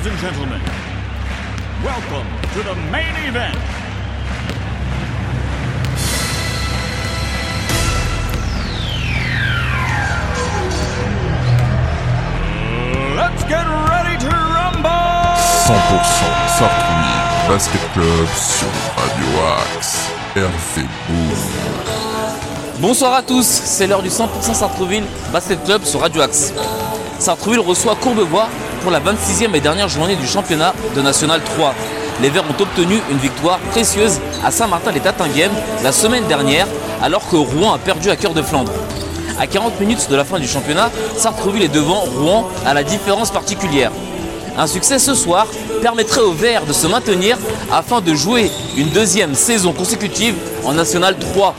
Ladies and gentlemen, welcome to the main event. Let's get ready to rumble! 100% Sartrouville Basket Club sur Radio Axe. Bonsoir à tous, c'est l'heure du 100% Sartrouville Basket Club sur Radio Axe. Sartrouville reçoit Courbevoie pour la 26e et dernière journée du championnat de National 3. Les Verts ont obtenu une victoire précieuse à Saint-Martin-les-Tatinguem la semaine dernière alors que Rouen a perdu à cœur de Flandre. À 40 minutes de la fin du championnat, Sartrouville est devant Rouen à la différence particulière. Un succès ce soir permettrait aux Verts de se maintenir afin de jouer une deuxième saison consécutive en National 3.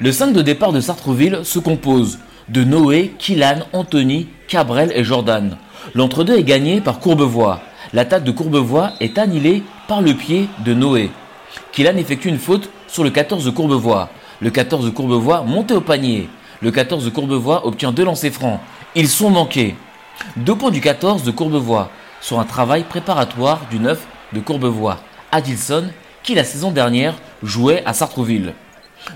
Le 5 de départ de Sartrouville se compose de Noé, Kylan, Anthony, Cabrel et Jordan. L'entre-deux est gagné par Courbevoie. L'attaque de Courbevoie est annihilée par le pied de Noé. Kylan effectue une faute sur le 14 de Courbevoie. Le 14 de Courbevoie monte au panier. Le 14 de Courbevoie obtient deux lancers francs. Ils sont manqués. Deux points du 14 de Courbevoie sur un travail préparatoire du 9 de Courbevoie, Adilson, qui la saison dernière jouait à Sartrouville.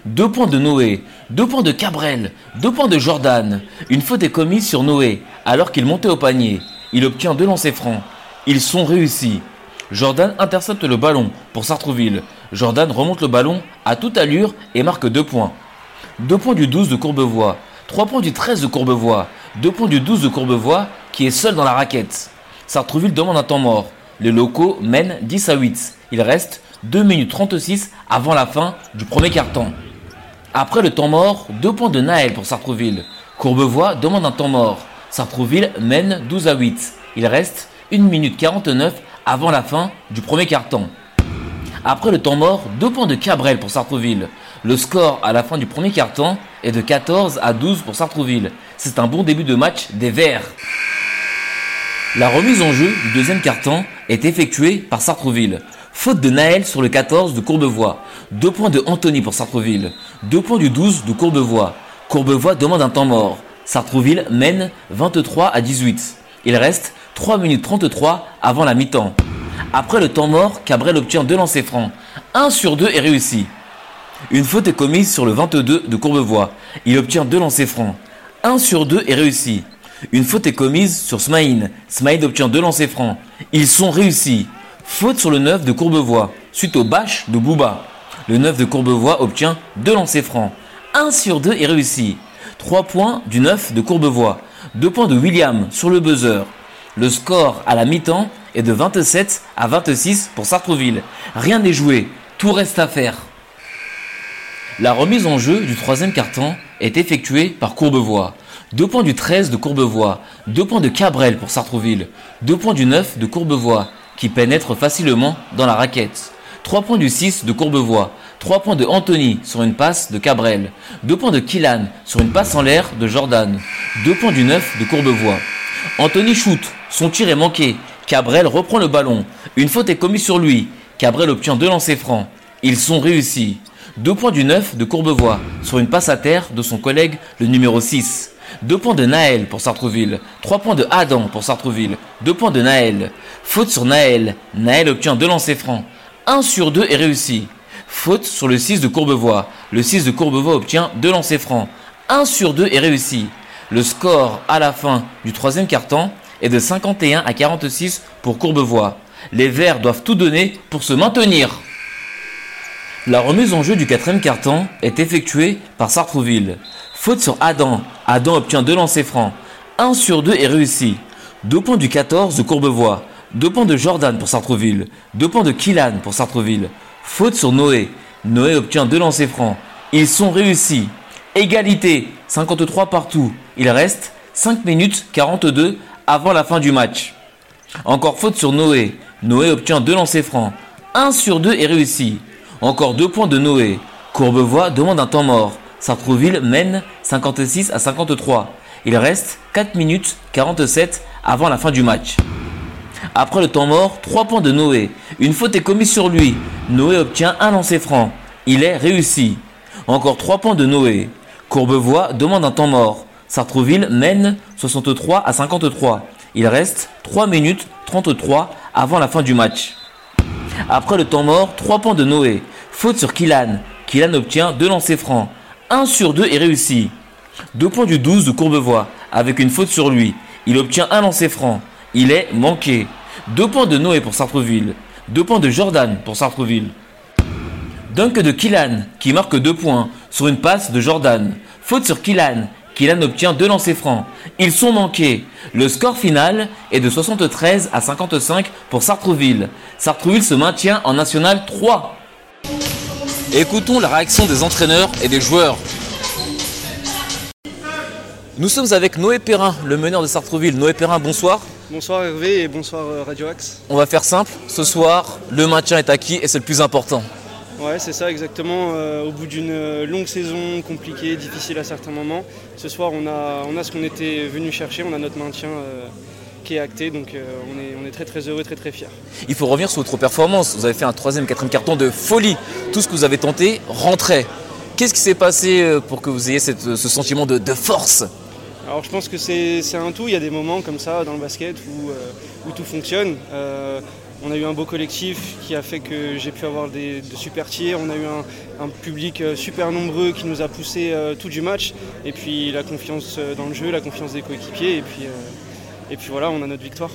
Deux points de Noé, deux points de Cabrel, deux points de Jordan. Une faute est commise sur Noé alors qu'il montait au panier. Il obtient deux lancers francs. Ils sont réussis. Jordan intercepte le ballon pour Sartrouville. Jordan remonte le ballon à toute allure et marque deux points. Deux points du 12 de Courbevoie, trois points du 13 de Courbevoie, deux points du 12 de Courbevoie qui est seul dans la raquette. Sartrouville demande un temps mort. Les locaux mènent 10 à 8. Il reste 2 minutes 36 avant la fin du premier quart-temps. Après le temps mort, deux points de Naël pour Sartrouville. Courbevoie demande un temps mort. Sartrouville mène 12 à 8. Il reste 1 minute 49 avant la fin du premier quart-temps. Après le temps mort, deux points de Cabrel pour Sartrouville. Le score à la fin du premier quart-temps est de 14 à 12 pour Sartrouville. C'est un bon début de match des Verts. La remise en jeu du deuxième quart-temps est effectuée par Sartrouville. Faute de Naël sur le 14 de Courbevoie. Deux points de Anthony pour Sartrouville. Deux points du 12 de Courbevoie. Courbevoie demande un temps mort. Sartrouville mène 23 à 18. Il reste 3 minutes 33 avant la mi-temps. Après le temps mort, Cabrel obtient deux lancers francs. Un sur deux est réussi. Une faute est commise sur le 22 de Courbevoie. Il obtient deux lancers francs. Un sur deux est réussi. Une faute est commise sur Smaïn. Smaïn obtient deux lancers francs. Ils sont réussis. Faute sur le 9 de Courbevoie, suite au bâche de Bouba. Le 9 de Courbevoie obtient deux lancers francs. Un sur deux est réussi. Trois points du 9 de Courbevoie. Deux points de William sur le buzzer. Le score à la mi-temps est de 27 à 26 pour Sartrouville. Rien n'est joué, tout reste à faire. La remise en jeu du troisième carton est effectuée par Courbevoie. Deux points du 13 de Courbevoie, deux points de Cabrel pour Sartrouville, deux points du 9 de Courbevoie, qui pénètre facilement dans la raquette. Trois points du 6 de Courbevoie, trois points de Anthony sur une passe de Cabrel, deux points de Killan sur une passe en l'air de Jordan, deux points du 9 de Courbevoie. Anthony shoot, son tir est manqué, Cabrel reprend le ballon, une faute est commise sur lui, Cabrel obtient deux lancers francs, ils sont réussis. Deux points du 9 de Courbevoie sur une passe à terre de son collègue le numéro 6. Deux points de Naël pour Sartrouville. Trois points de Adam pour Sartrouville. Deux points de Naël. Faute sur Naël. Naël obtient deux lancers francs. Un sur deux est réussi. Faute sur le 6 de Courbevoie. Le 6 de Courbevoie obtient deux lancers francs. Un sur deux est réussi. Le score à la fin du troisième quart-temps est de 51 à 46 pour Courbevoie. Les Verts doivent tout donner pour se maintenir. La remise en jeu du quatrième carton est effectuée par Sartrouville. Faute sur Adam. Adam obtient deux lancers francs. Un sur deux est réussi. Deux points du 14 de Courbevoie. Deux points de Jordan pour Sartrouville. Deux points de Killan pour Sartrouville. Faute sur Noé. Noé obtient deux lancers francs. Ils sont réussis. Égalité. 53 partout. Il reste 5 minutes 42 avant la fin du match. Encore faute sur Noé. Noé obtient deux lancers francs. Un sur deux est réussi. Encore deux points de Noé. Courbevoie demande un temps mort. Sartrouville mène 56 à 53. Il reste 4 minutes 47 avant la fin du match. Après le temps mort, 3 points de Noé. Une faute est commise sur lui. Noé obtient un lancer franc. Il est réussi. Encore 3 points de Noé. Courbevoie demande un temps mort. Sartreville mène 63 à 53. Il reste 3 minutes 33 avant la fin du match. Après le temps mort, 3 points de Noé. Faute sur Kylan. Kylan obtient 2 lancers francs. 1 sur 2 est réussi. 2 points du 12 de Courbevoie avec une faute sur lui. Il obtient un lancer franc. Il est manqué. 2 points de Noé pour Sartreville. 2 points de Jordan pour Sartreville. Dunk de Kylan qui marque 2 points sur une passe de Jordan. Faute sur Kylan. Kylan obtient 2 lancers francs. Ils sont manqués. Le score final est de 73 à 55 pour Sartreville. Sartreville se maintient en National 3. Écoutons la réaction des entraîneurs et des joueurs. Nous sommes avec Noé Perrin, le meneur de Sartreville. Noé Perrin, bonsoir. Bonsoir Hervé et bonsoir euh, Radio Axe. On va faire simple. Ce soir, le maintien est acquis et c'est le plus important. Ouais, c'est ça exactement. Euh, au bout d'une euh, longue saison compliquée, difficile à certains moments, ce soir on a, on a ce qu'on était venu chercher, on a notre maintien euh, qui est acté, donc euh, on, est, on est très très heureux, très très fiers. Il faut revenir sur votre performance. Vous avez fait un troisième, quatrième carton de folie. Tout ce que vous avez tenté rentrait. Qu'est-ce qui s'est passé euh, pour que vous ayez cette- ce sentiment de, de force? Alors je pense que c'est un tout, il y a des moments comme ça dans le basket où, euh, où tout fonctionne. Euh, on a eu un beau collectif qui a fait que j'ai pu avoir des, de super tirs. On a eu un, un public super nombreux qui nous a poussé euh, tout du match. Et puis la confiance dans le jeu, la confiance des coéquipiers. Et puis, et puis voilà, on a notre victoire.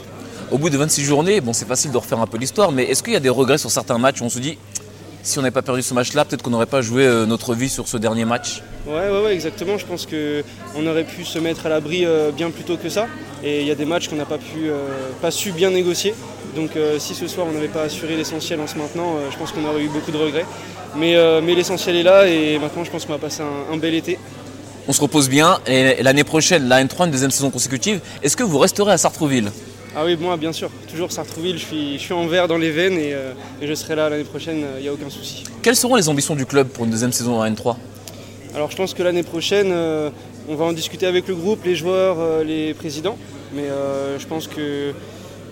Au bout de 26 journées, bon, c'est facile de refaire un peu l'histoire, mais est-ce qu'il y a des regrets sur certains matchs où on se dit, si on n'avait pas perdu ce match-là, peut-être qu'on n'aurait pas joué euh, notre vie sur ce dernier match? Ouais, ouais, ouais, exactement. Je pense qu'on aurait pu se mettre à l'abri euh, bien plus tôt que ça. Et il y a des matchs qu'on n'a pas, pu, euh, pas su bien négocier. Donc euh, si ce soir on n'avait pas assuré l'essentiel en se maintenant, euh, je pense qu'on aurait eu beaucoup de regrets. Mais, euh, mais l'essentiel est là et maintenant je pense qu'on va passer un, un bel été. On se repose bien et l'année prochaine, la N3, une deuxième saison consécutive, est-ce que vous resterez à Sartreville Ah oui, moi bien sûr, toujours Sartrouville, je suis, je suis en vert dans les veines et, euh, et je serai là l'année prochaine, il n'y a aucun souci. Quelles seront les ambitions du club pour une deuxième saison en N3 Alors je pense que l'année prochaine, euh, on va en discuter avec le groupe, les joueurs, euh, les présidents. Mais euh, je pense que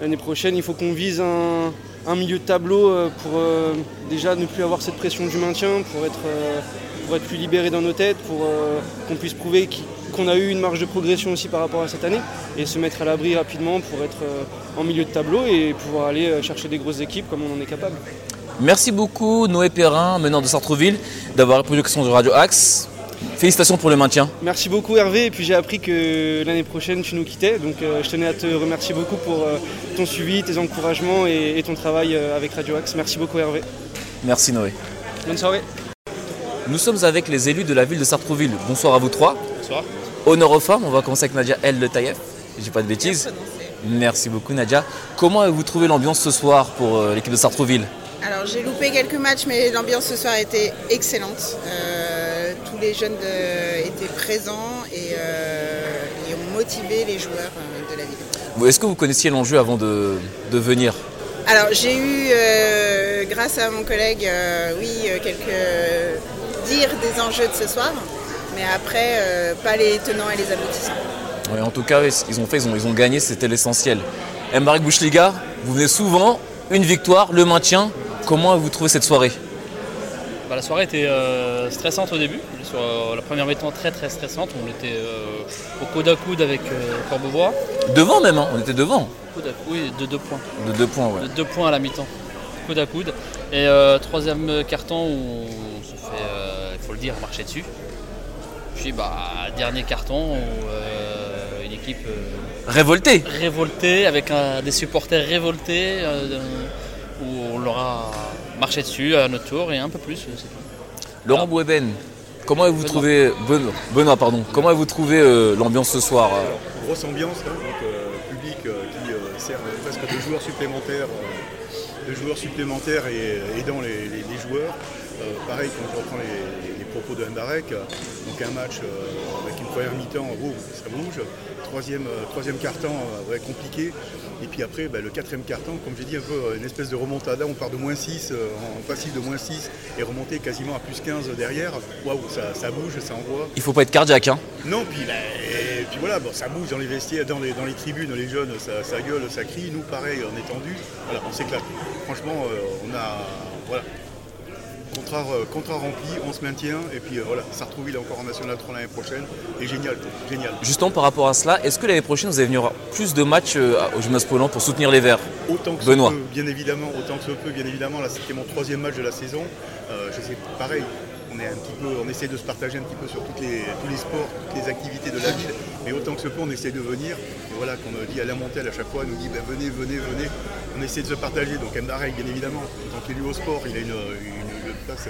l'année prochaine, il faut qu'on vise un, un milieu de tableau euh, pour euh, déjà ne plus avoir cette pression du maintien, pour être, euh, pour être plus libéré dans nos têtes, pour euh, qu'on puisse prouver qu'on a eu une marge de progression aussi par rapport à cette année et se mettre à l'abri rapidement pour être euh, en milieu de tableau et pouvoir aller euh, chercher des grosses équipes comme on en est capable. Merci beaucoup Noé Perrin, meneur de Sartreville, d'avoir répondu aux questions de Radio Axe. Félicitations pour le maintien. Merci beaucoup Hervé, et puis j'ai appris que l'année prochaine tu nous quittais, donc euh, je tenais à te remercier beaucoup pour euh, ton suivi, tes encouragements et, et ton travail euh, avec Radio Axe. Merci beaucoup Hervé. Merci Noé. Bonne soirée. Nous sommes avec les élus de la ville de Sartreville. Bonsoir à vous trois. Bonsoir. Honneur aux femmes, on va commencer avec Nadia El Le Taïef. J'ai pas de bêtises. Merci beaucoup Nadia. Comment avez-vous trouvé l'ambiance ce soir pour euh, l'équipe de Sartreville Alors j'ai loupé quelques matchs, mais l'ambiance ce soir était excellente. Euh, tous les jeunes de- étaient présents et, euh, et ont motivé les joueurs euh, de la ville. Est-ce que vous connaissiez l'enjeu avant de, de venir? Alors j'ai eu, euh, grâce à mon collègue, euh, oui, quelques dires des enjeux de ce soir, mais après, euh, pas les tenants et les aboutissants. Ouais, En tout cas, oui, ils ont fait, ils ont, ils ont gagné, c'était l'essentiel. Mbarek Bouchliga, vous venez souvent, une victoire, le maintien. Comment avez-vous trouvé cette soirée? Bah, la soirée était euh, stressante au début. Sur euh, la première mi-temps très très stressante. On était euh, au coude à coude avec euh, Corbevoie. Devant même, hein, on était devant. Coude à- oui, de deux points. De deux points, ouais. De deux points à la mi-temps. Coude à coude. Et euh, troisième carton où on se fait, euh, faut le dire, marcher dessus. Puis bah, dernier carton où euh, une équipe euh, Révolté révoltée, avec un- des supporters révoltés, euh, où on leur a marché dessus à notre tour et un peu plus. c'est tout. Laurent Boueben, comment avez-vous Benoît. trouvé Benoît, Benoît, pardon. Comment avez-vous trouvé euh, l'ambiance ce soir euh grosse ambiance, là, donc euh, public euh, qui euh, sert presque de joueurs supplémentaires, euh, de joueurs supplémentaires et aidant les, les- les joueurs. Euh, pareil, quand je reprends les propos de Mbarek, euh, donc un match euh, avec une première mi-temps, oh, ça bouge. Troisième, euh, troisième carton, ouais, compliqué. Et puis après, bah, le quatrième carton, comme j'ai dit, un peu une espèce de remontada. On part de moins 6, euh, en passif de moins 6 et remonter quasiment à plus 15 derrière. Waouh, ça, ça bouge, ça envoie. Il faut pas être cardiaque, hein. Non, puis, bah, et puis voilà, bon, ça bouge dans les vestiaires, dans les, dans les tribunes, les jeunes, ça, ça gueule, ça crie. Nous, pareil, on est tendu. Voilà, on s'éclate. Franchement, on a. Voilà. Contrat, euh, contrat rempli, on se maintient. Et puis euh, voilà, Sartrouville est encore en National 3 l'année prochaine. Et génial, génial. Justement, par rapport à cela, est-ce que l'année prochaine, vous allez venir plus de matchs euh, au Gymnase Poland pour soutenir les Verts? Autant que Benoît. peut, bien évidemment, autant que ça peut, bien évidemment. Là, c'était mon troisième match de la saison. Euh, je sais, pareil, on, est un petit peu, on essaie de se partager un petit peu sur toutes les, tous les sports, toutes les activités de la ville. Mais autant que ça peut, on essaie de venir. Et voilà, qu'on dit Alain Montel à chaque fois, nous dit ben, venez, venez, venez. On essaie de se partager. Donc Mdarek, bien évidemment, en tant qu'élu au sport, il a une place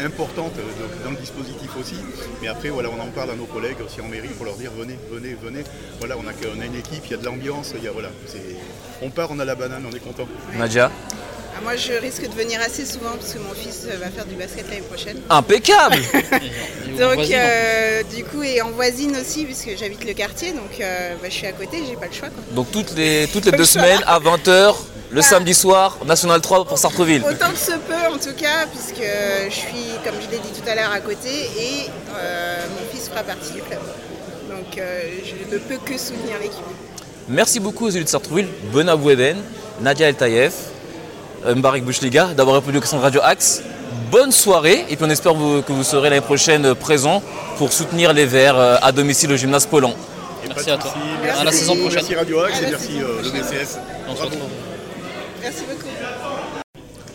importante euh, dans le dispositif aussi. Mais après, voilà, on en parle à nos collègues aussi en mairie pour leur dire venez, venez, venez. Voilà, on a, on a une équipe, il y a de l'ambiance, il y a, voilà, c'est- on part, on a la banane, on est content. Nadia? Ah, Moi, je risque de venir assez souvent parce que mon fils euh, va faire du basket l'année prochaine. Impeccable Et on Donc, voisine, euh, du coup, et en voisine aussi, puisque j'habite le quartier, donc euh, bah, je suis à côté, j'ai pas le choix. Quoi. Donc toutes les, toutes les deux semaines à 20h, le samedi soir, National 3 pour Sartreville. Autant que se peut, en tout cas, puisque je suis, comme je l'ai dit tout à l'heure, à côté et euh, mon fils fera partie du club. Donc, euh, je ne peux que soutenir l'équipe. Merci beaucoup aux élus de Sartreville, Benoît Boueden, Nadia El Taïef, euh, Mbarek Bouchliga d'avoir répondu aux questions de Radio Axe. Bonne soirée et puis on espère vous- que vous serez l'année prochaine présent pour soutenir les Verts à domicile au gymnase Poland. Merci à toi. soucis. À Merci, la saison prochaine. Merci Radio Axe et merci euh, le. BCS. On se Bravo. retrouve. Merci beaucoup.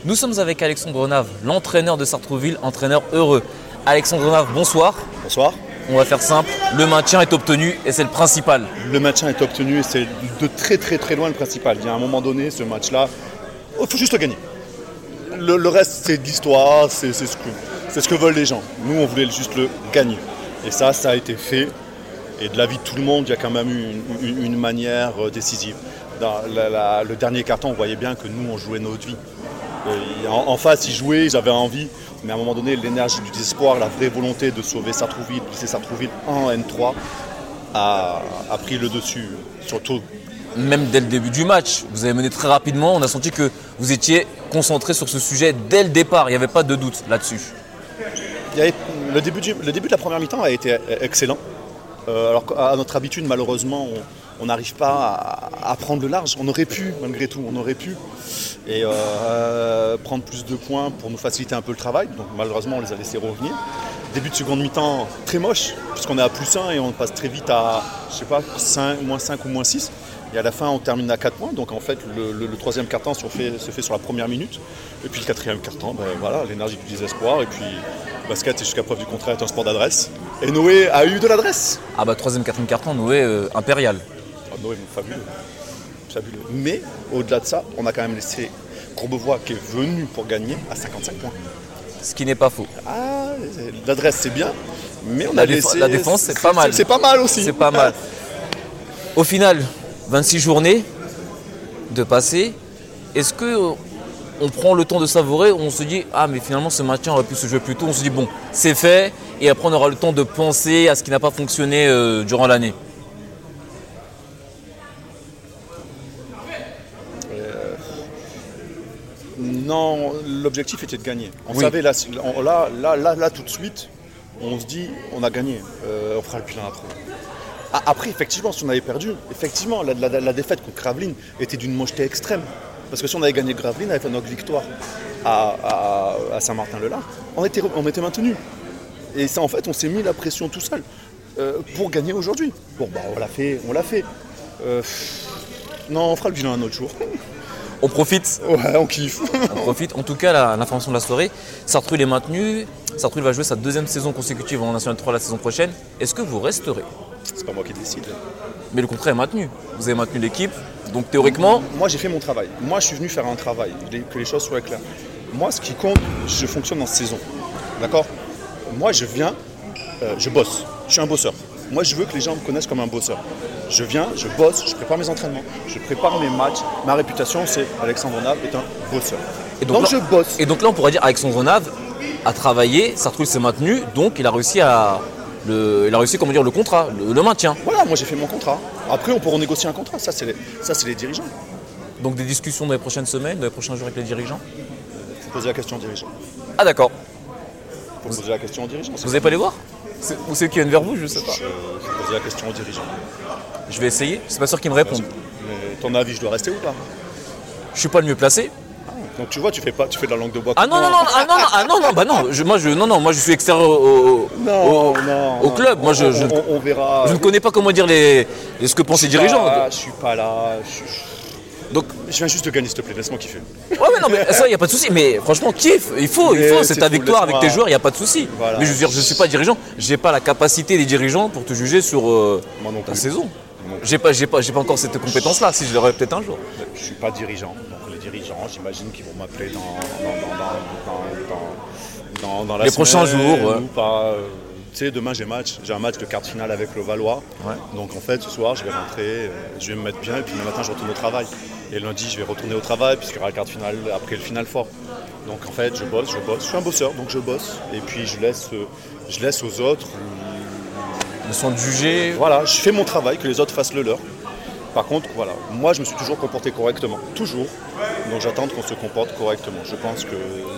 Nous sommes avec Alexandre Grenave, l'entraîneur de Sartrouville, entraîneur heureux. Alexandre Grenave, bonsoir. Bonsoir. On va faire simple, le maintien est obtenu et c'est le principal. Le maintien est obtenu et c'est de très très très loin le principal. Il y a un moment donné, ce match-là, il faut juste le gagner. Le, le reste, c'est de l'histoire, c'est ce, que, c'est ce que veulent les gens. Nous, on voulait juste le gagner. Et ça, ça a été fait. Et de l'avis de tout le monde, il y a quand même eu une, une- une manière euh, décisive. Dans la- la- le dernier carton, on voyait bien que nous, on jouait notre vie. En, en face, ils jouaient, ils avaient envie. Mais à un moment donné, l'énergie du désespoir, la vraie volonté de sauver Sartrouville, de laisser Sartrouville en N3, a, a pris le dessus. Surtout, Même dès le début du match, vous avez mené très rapidement, on a senti que vous étiez concentré sur ce sujet dès le départ, il n'y avait pas de doute là-dessus. le, début du- le début de la première mi-temps a été excellent. Euh, alors qu'à notre habitude, malheureusement, on- on n'arrive pas à, prendre le large. On aurait pu, malgré tout, on aurait pu. Et euh, prendre plus de points pour nous faciliter un peu le travail. Donc malheureusement, on les a laissés revenir. Début de seconde mi-temps très moche, puisqu'on est à plus 1 et on passe très vite à, je sais pas, 5, moins 5 ou moins 6. Et à la fin, on termine à 4 points. Donc en fait, le, troisième quart-temps se fait, se fait sur la première minute. Et puis le quatrième quart-temps, ben, voilà, l'énergie du désespoir. Et puis basket, jusqu'à preuve du contraire, est un sport d'adresse. Et Noé a eu de l'adresse. Ah bah troisième, quatrième carton, Noé euh, impérial. Ah, Noé, fabuleux. Fabuleux. Mais au-delà de ça, on a quand même laissé Courbevoie qui est venu pour gagner à 55 points. Ce qui n'est pas faux. Ah, l'adresse c'est bien, mais on La a laissé. la défense, c'est pas mal. C'est pas mal aussi. C'est pas mal. Au final, 26 journées de passé. Est-ce que euh, on prend le temps de savourer ou on se dit ah mais finalement ce maintien aurait pu se jouer plus tôt On se dit bon c'est fait et après on aura le temps de penser à ce qui n'a pas fonctionné euh, durant l'année? Non, l'objectif était de gagner. On Oui. savait là, on- là, là, là, là, tout de suite, on se dit, on a gagné. Euh, on fera le bilan après. Après, effectivement, si on avait perdu, effectivement, la, la- la défaite contre Gravelines était d'une mocheté extrême. Parce que si on avait gagné Gravelines, avec notre victoire à, à- à Saint-Martin-le-Lard, on était, on était maintenu. Et ça, en fait, on s'est mis la pression tout seul euh, pour gagner aujourd'hui. Bon, bah, on l'a fait, on l'a fait. Euh, non, on fera le bilan un autre jour. On profite Ouais, on kiffe. On profite. En tout cas, la- l'information de la soirée, Sartreville est maintenu. Sartreville va jouer sa deuxième saison consécutive en National 3 la saison prochaine. Est-ce que vous resterez? C'est pas moi qui décide. Mais le contrat est maintenu. Vous avez maintenu l'équipe. Donc théoriquement, Moi, j'ai fait mon travail. Moi, je suis venu faire un travail, que les choses soient claires. Moi, ce qui compte, je fonctionne en saison. D'accord? Moi, je viens, euh, je bosse. Je suis un bosseur. Moi, je veux que les gens me connaissent comme un bosseur. Je viens, je bosse, je prépare mes entraînements, je prépare mes matchs. Ma réputation, c'est Alexandre Nave est un bosseur. Et donc, donc je bosse. Et donc là, on pourrait dire Alexandre Nave a travaillé, Sartreville s'est maintenu, donc il a réussi à le, il a réussi comment dire le contrat, le, le maintien. Voilà, moi, j'ai fait mon contrat. Après, on pourra négocier un contrat. Ça, c'est les, ça, les dirigeants. Donc des discussions dans les prochaines semaines, dans les prochains jours avec les dirigeants? Il faut poser la question aux dirigeants. Ah d'accord. Il faut poser la question aux dirigeants. Vous n'allez pas les voir? Ou c'est qui viennent vers vous, je sais pas. Je, vais poser la question aux dirigeants. Je vais essayer. Suis pas sûr qu'ils me répondent. Mais ton avis, je dois rester ou pas? Je suis pas le mieux placé. Donc tu vois, tu fais pas, tu fais de la langue de bois. Ah non, non, non, ah non, non, ah non, non, bah non, je- moi, je, non, non, moi je suis extérieur au, Non, au- non, au club. Moi, je, on, je- on- on verra. je ne connais pas comment dire les, les- ce que pensent les dirigeants. pas- Je suis pas là. Je, je- Donc, je viens juste de gagner, s'il te plaît. Laisse-moi kiffer. ouais, ouais, non, mais ça, il n'y a pas de souci. Mais franchement, kiffe, il faut, il Mais faut, c'est ta victoire avec tes joueurs, il n'y a pas de souci. Voilà. Mais je veux dire, je ne suis pas dirigeant, j'ai pas la capacité des dirigeants pour te juger sur euh, ta saison. J'ai pas, j'ai pas, j'ai pas encore cette compétence-là, si je l'aurais peut-être un jour. Je suis pas dirigeant. Donc les dirigeants, j'imagine qu'ils vont m'appeler dans, dans, dans, dans, dans, dans- dans la Les prochains jours, ouais. ou pas. euh, Tu sais, demain j'ai match, j'ai un match de quart de finale avec le Valois. Ouais. Donc en fait, ce soir, je vais rentrer, euh, je vais me mettre bien, et puis le matin, je retourne au travail. Et lundi, je vais retourner au travail, puisqu'il y aura le quart de finale après le final fort. Donc en fait, je bosse, je bosse. Je suis un bosseur, donc je bosse. Et puis je laisse, je laisse aux autres. Ils sont jugés. Voilà, je fais mon travail, que les autres fassent le leur. Par contre, voilà, moi je me suis toujours comporté correctement, toujours. Donc j'attends qu'on se comporte correctement. Je pense que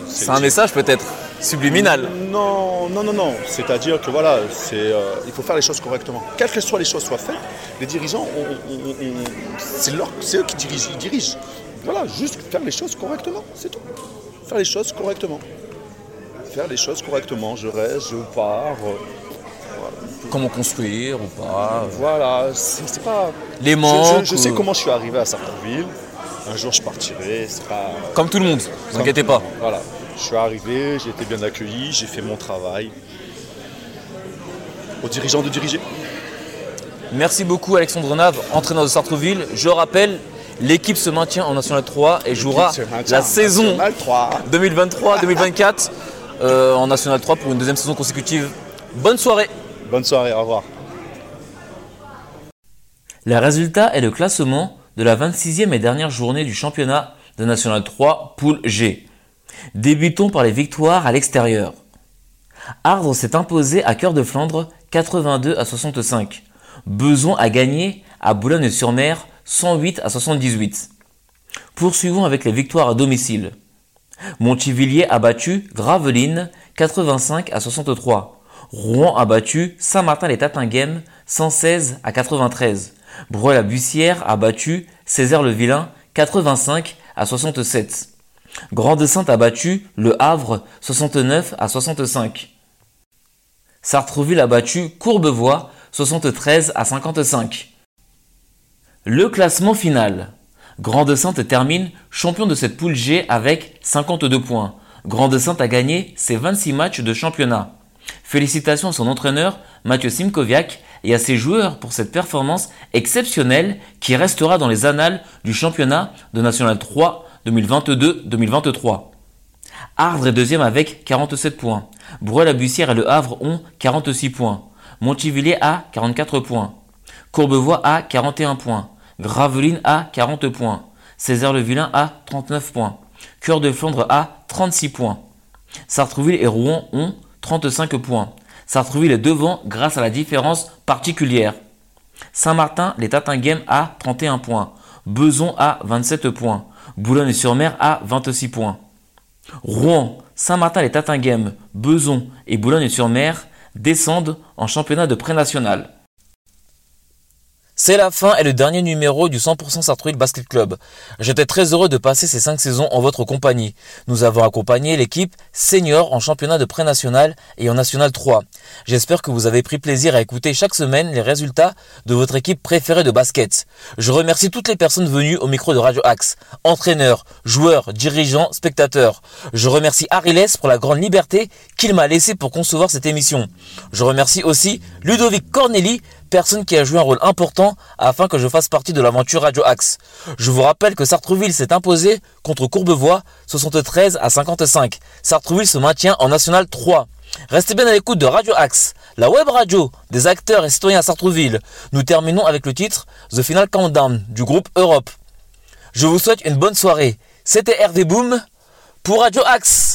C'est un message peut-être subliminal. Non, non, non, non. C'est-à-dire que voilà, c'est, euh, il faut faire les choses correctement. Quelles que soient les choses soient faites, les dirigeants, c'est, eux qui dirigent, ils dirigent. Voilà, juste faire les choses correctement, c'est tout. Faire les choses correctement. Faire les choses correctement. Je reste, je pars. euh, Comment construire ou pas. Voilà, c'est, pas. Les manques. Je, je sais ou- comment je suis arrivé à Sartreville. Un jour, je partirai. Pas. Comme tout le monde, ne vous inquiétez pas. Voilà. Je suis arrivé, j'ai été bien accueilli, j'ai fait mon travail. Aux dirigeants de diriger. Merci beaucoup Alexandre Nave, entraîneur de Sartreville. Je rappelle, l'équipe se maintient en National 3 et jouera la saison National 3. 2023-2024 euh, en National 3 pour une deuxième saison consécutive. Bonne soirée Bonne soirée, au revoir. Les résultats et le classement de la 26e et dernière journée du championnat de National 3 Poule G. Débutons par les victoires à l'extérieur. Ardre s'est imposé à Cœur de Flandre 82 à 65. Beson a gagné à Boulogne-sur-Mer 108 à 78. Poursuivons avec les victoires à domicile. Montivilliers a battu Gravelines 85 à 63. Rouen a battu Saint-Martin-les-Tatinguem 116 à 93. Breuil-la-Bussière a battu Césaire-le-Vilain 85 à 67. Grande-Sainte a battu Le Havre 69 à 65. Sartreville a battu Courbevoie 73 à 55. Le classement final. Grande-Sainte termine champion de cette poule G avec 52 points. Grande-Sainte a gagné ses 26 matchs de championnat. Félicitations à son entraîneur Mathieu Simkoviak et à ses joueurs pour cette performance exceptionnelle qui restera dans les annales du championnat de National 3 2022-2023. Ardre est deuxième avec 47 points. Breuil-la-Bussière et Le Havre ont 46 points. Montivilliers a 44 points. Courbevoie a 41 points. Gravelines a 40 points. Césaire-le-Vilain a 39 points. Cœur de Flandre a 36 points. Sartrouville et Rouen ont 35 points. Sartrouville est devant grâce à la différence particulière. Saint-Martin, les Tatinguem a 31 points. Beson a 27 points. Boulogne-sur-Mer a 26 points. Rouen, Saint-Martin, les Tatinguem, Beson et Boulogne-sur-Mer descendent en championnat de pré-national. C'est la fin et le dernier numéro du 100% Sartrouville Basket Club. J'étais très heureux de passer ces 5 saisons en votre compagnie. Nous avons accompagné l'équipe senior en championnat de pré-national et en national 3. J'espère que vous avez pris plaisir à écouter chaque semaine les résultats de votre équipe préférée de basket. Je remercie toutes les personnes venues au micro de Radio Axe. Entraîneurs, joueurs, dirigeants, spectateurs. Je remercie Ariles pour la grande liberté qu'il m'a laissée pour concevoir cette émission. Je remercie aussi Ludovic Corneli personne qui a joué un rôle important afin que je fasse partie de l'aventure Radio Axe. Je vous rappelle que Sartreville s'est imposé contre Courbevoie 73 à 55. Sartreville se maintient en National 3. Restez bien à l'écoute de Radio Axe, la web radio des acteurs et citoyens à Sartreville. Nous terminons avec le titre The Final Countdown du groupe Europe. Je vous souhaite une bonne soirée. C'était Hervé Boom pour Radio Axe.